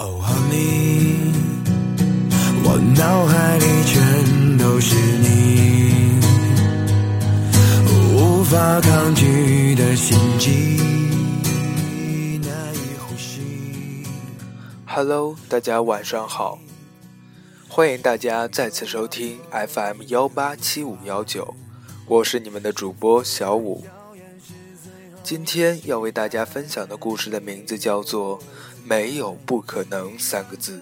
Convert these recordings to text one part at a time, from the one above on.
Oh honey，我脑海里全都是你，无法抗拒的心悸，难以呼吸。Hello，大家晚上好，欢迎大家再次收听 FM 幺八七五幺九，我是你们的主播小五。今天要为大家分享的故事的名字叫做《没有不可能》三个字。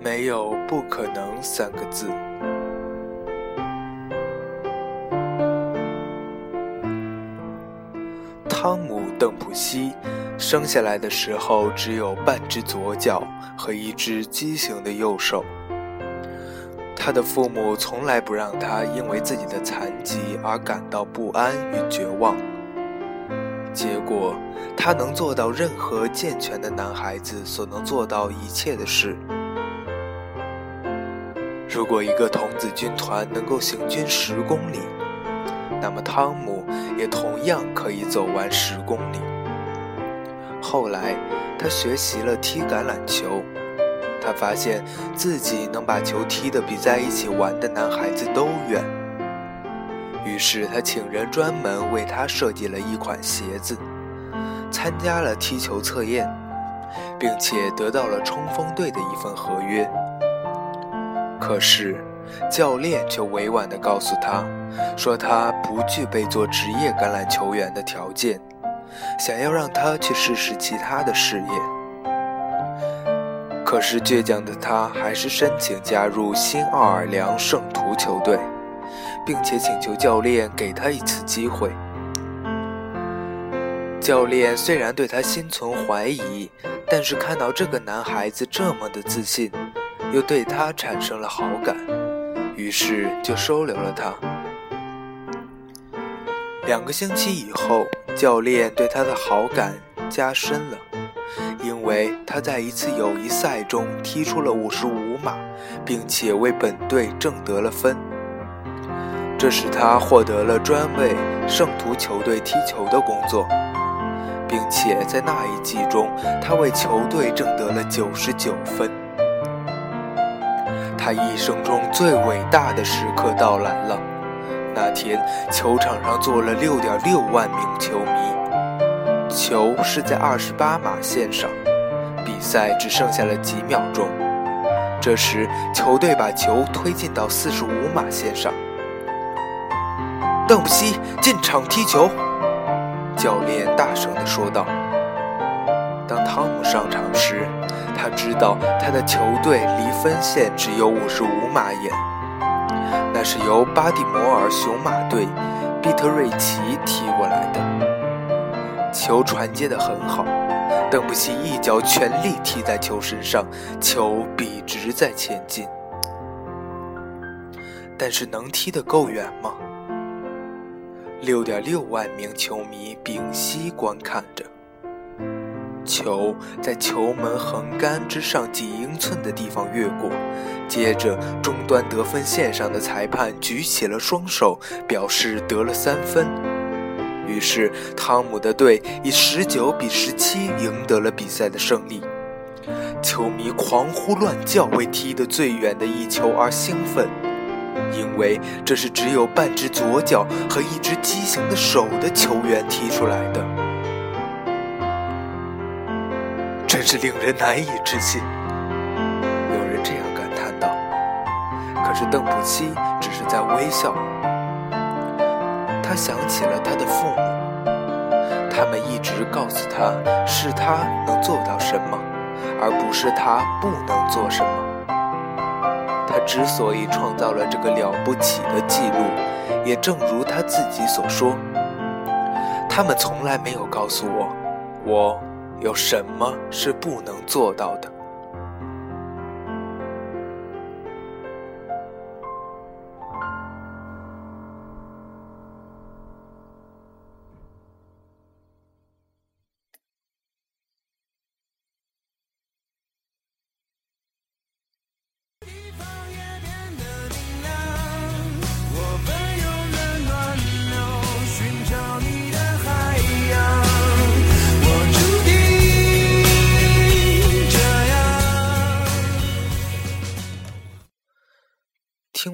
没有不可能三个字。汤姆·邓普西生下来的时候只有半只左脚和一只畸形的右手。他的父母从来不让他因为自己的残疾而感到不安与绝望。结果，他能做到任何健全的男孩子所能做到一切的事。如果一个童子军团能够行军十公里，那么汤姆也同样可以走完十公里。后来，他学习了踢橄榄球，他发现自己能把球踢得比在一起玩的男孩子都远。于是，他请人专门为他设计了一款鞋子，参加了踢球测验，并且得到了冲锋队的一份合约。可是，教练却委婉地告诉他，说他不具备做职业橄榄球员的条件，想要让他去试试其他的事业。可是，倔强的他还是申请加入新奥尔良圣徒球队，并且请求教练给他一次机会。教练虽然对他心存怀疑，但是看到这个男孩子这么的自信。又对他产生了好感，于是就收留了他。两个星期以后，教练对他的好感加深了，因为他在一次友谊赛中踢出了五十五码，并且为本队挣得了分。这使他获得了专为圣徒球队踢球的工作，并且在那一季中，他为球队挣得了九十九分。他一生中最伟大的时刻到来了。那天，球场上坐了六点六万名球迷，球是在二十八码线上，比赛只剩下了几秒钟。这时，球队把球推进到四十五码线上。邓普西进场踢球，教练大声地说道。当汤姆上场时，他知道他的球队离分线只有五十五码远，那是由巴蒂摩尔雄马队毕特瑞奇踢过来的。球传接得很好，邓布西一脚全力踢在球身上，球笔直在前进。但是能踢得够远吗？六点六万名球迷屏息观看着。球在球门横杆之上几英寸的地方越过，接着终端得分线上的裁判举起了双手，表示得了三分。于是汤姆的队以十九比十七赢得了比赛的胜利。球迷狂呼乱叫，为踢得最远的一球而兴奋，因为这是只有半只左脚和一只畸形的手的球员踢出来的。真是令人难以置信，有人这样感叹道。可是邓普西只是在微笑。他想起了他的父母，他们一直告诉他是他能做到什么，而不是他不能做什么。他之所以创造了这个了不起的记录，也正如他自己所说，他们从来没有告诉我，我有什么是不能做到的。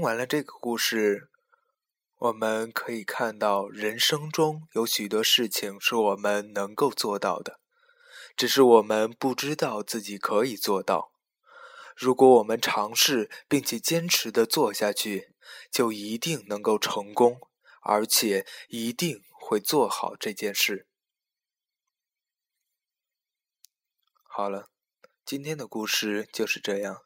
完了这个故事，我们可以看到，人生中有许多事情是我们能够做到的，只是我们不知道自己可以做到。如果我们尝试并且坚持的做下去，就一定能够成功，而且一定会做好这件事。好了，今天的故事就是这样。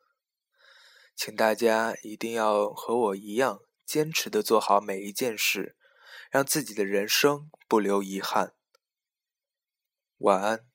请大家一定要和我一样，坚持的做好每一件事，让自己的人生不留遗憾。晚安。